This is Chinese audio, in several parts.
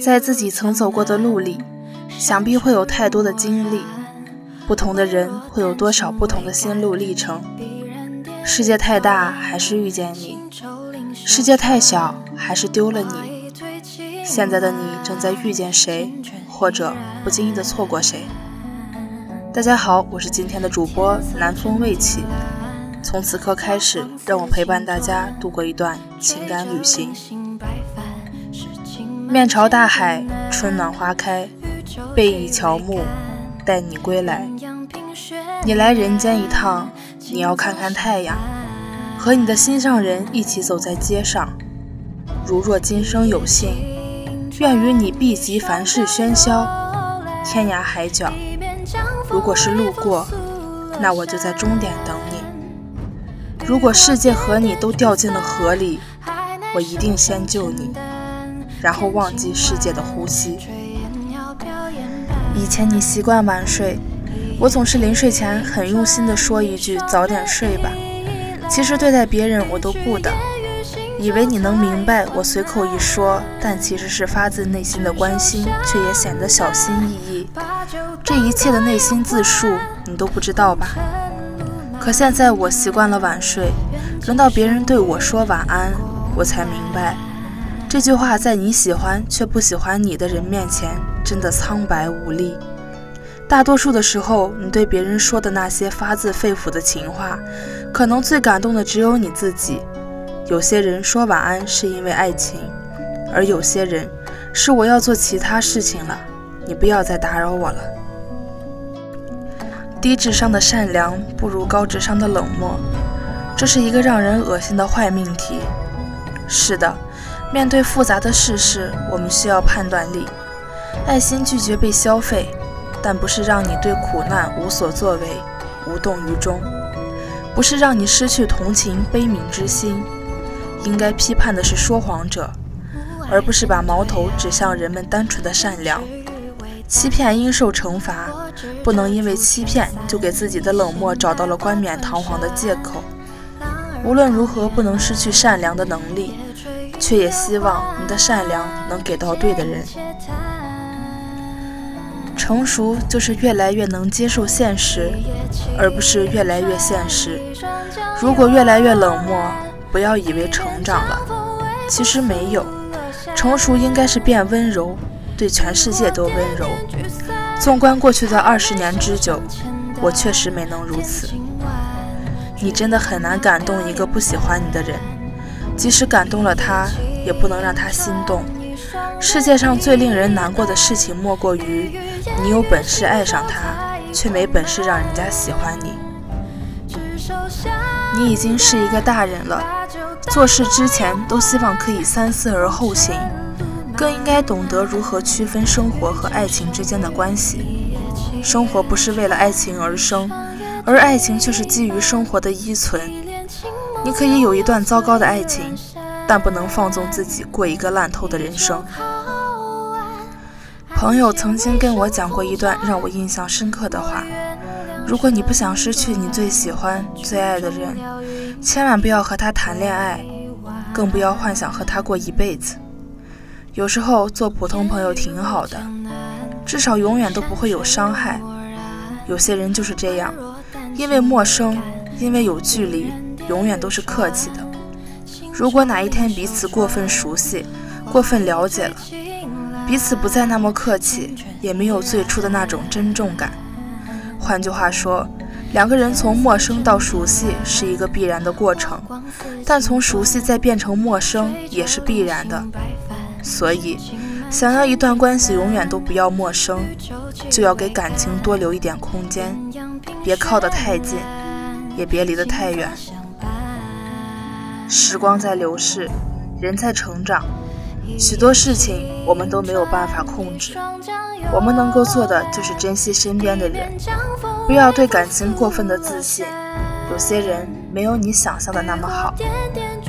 在自己曾走过的路里，想必会有太多的经历。不同的人会有多少不同的心路历程？世界太大，还是遇见你；世界太小，还是丢了你。现在的你正在遇见谁，或者不经意的错过谁？大家好，我是今天的主播南风未起。从此刻开始，让我陪伴大家度过一段情感旅行。面朝大海，春暖花开，背倚乔木，待你归来。你来人间一趟，你要看看太阳，和你的心上人一起走在街上。如若今生有幸，愿与你避及凡事喧嚣，天涯海角。如果是路过，那我就在终点等你。如果世界和你都掉进了河里，我一定先救你，然后忘记世界的呼吸。以前你习惯晚睡，我总是临睡前很用心地说一句“早点睡吧”。其实对待别人我都不的，以为你能明白我随口一说，但其实是发自内心的关心，却也显得小心翼翼。这一切的内心自述，你都不知道吧？可现在我习惯了晚睡，轮到别人对我说晚安，我才明白，这句话在你喜欢却不喜欢你的人面前，真的苍白无力。大多数的时候，你对别人说的那些发自肺腑的情话，可能最感动的只有你自己。有些人说晚安是因为爱情，而有些人是我要做其他事情了，你不要再打扰我了。低智商的善良不如高智商的冷漠，这是一个让人恶心的坏命题。是的，面对复杂的世事，我们需要判断力。爱心拒绝被消费，但不是让你对苦难无所作为、无动于衷，不是让你失去同情悲悯之心。应该批判的是说谎者，而不是把矛头指向人们单纯的善良。欺骗应受惩罚，不能因为欺骗就给自己的冷漠找到了冠冕堂皇的借口。无论如何，不能失去善良的能力，却也希望你的善良能给到对的人。成熟就是越来越能接受现实，而不是越来越现实。如果越来越冷漠，不要以为成长了，其实没有。成熟应该是变温柔。对全世界都温柔。纵观过去的二十年之久，我确实没能如此。你真的很难感动一个不喜欢你的人，即使感动了他，也不能让他心动。世界上最令人难过的事情，莫过于你有本事爱上他，却没本事让人家喜欢你。你已经是一个大人了，做事之前都希望可以三思而后行。更应该懂得如何区分生活和爱情之间的关系。生活不是为了爱情而生，而爱情却是基于生活的依存。你可以有一段糟糕的爱情，但不能放纵自己过一个烂透的人生。朋友曾经跟我讲过一段让我印象深刻的话：如果你不想失去你最喜欢、最爱的人，千万不要和他谈恋爱，更不要幻想和他过一辈子。有时候做普通朋友挺好的，至少永远都不会有伤害。有些人就是这样，因为陌生，因为有距离，永远都是客气的。如果哪一天彼此过分熟悉，过分了解了，彼此不再那么客气，也没有最初的那种珍重感。换句话说，两个人从陌生到熟悉是一个必然的过程，但从熟悉再变成陌生也是必然的。所以，想要一段关系永远都不要陌生，就要给感情多留一点空间，别靠得太近，也别离得太远。时光在流逝，人在成长，许多事情我们都没有办法控制。我们能够做的就是珍惜身边的人，不要对感情过分的自信。有些人没有你想象的那么好，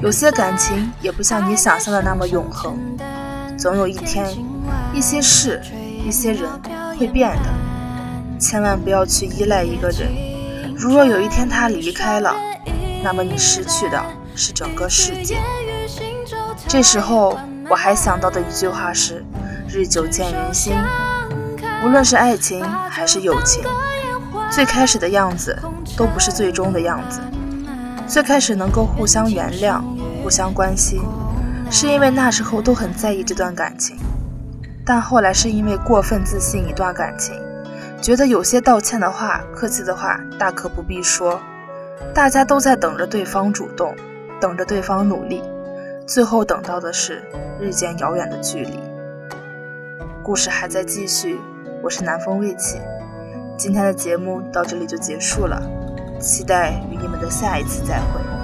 有些感情也不像你想象的那么永恒。总有一天，一些事、一些人会变的，千万不要去依赖一个人。如若有一天他离开了，那么你失去的是整个世界。这时候，我还想到的一句话是：日久见人心。无论是爱情还是友情，最开始的样子都不是最终的样子。最开始能够互相原谅、互相关心，是因为那时候都很在意这段感情。但后来是因为过分自信一段感情，觉得有些道歉的话、客气的话大可不必说。大家都在等着对方主动，等着对方努力，最后等到的是日渐遥远的距离。故事还在继续，我是南风未起，今天的节目到这里就结束了，期待与你们的下一次再会。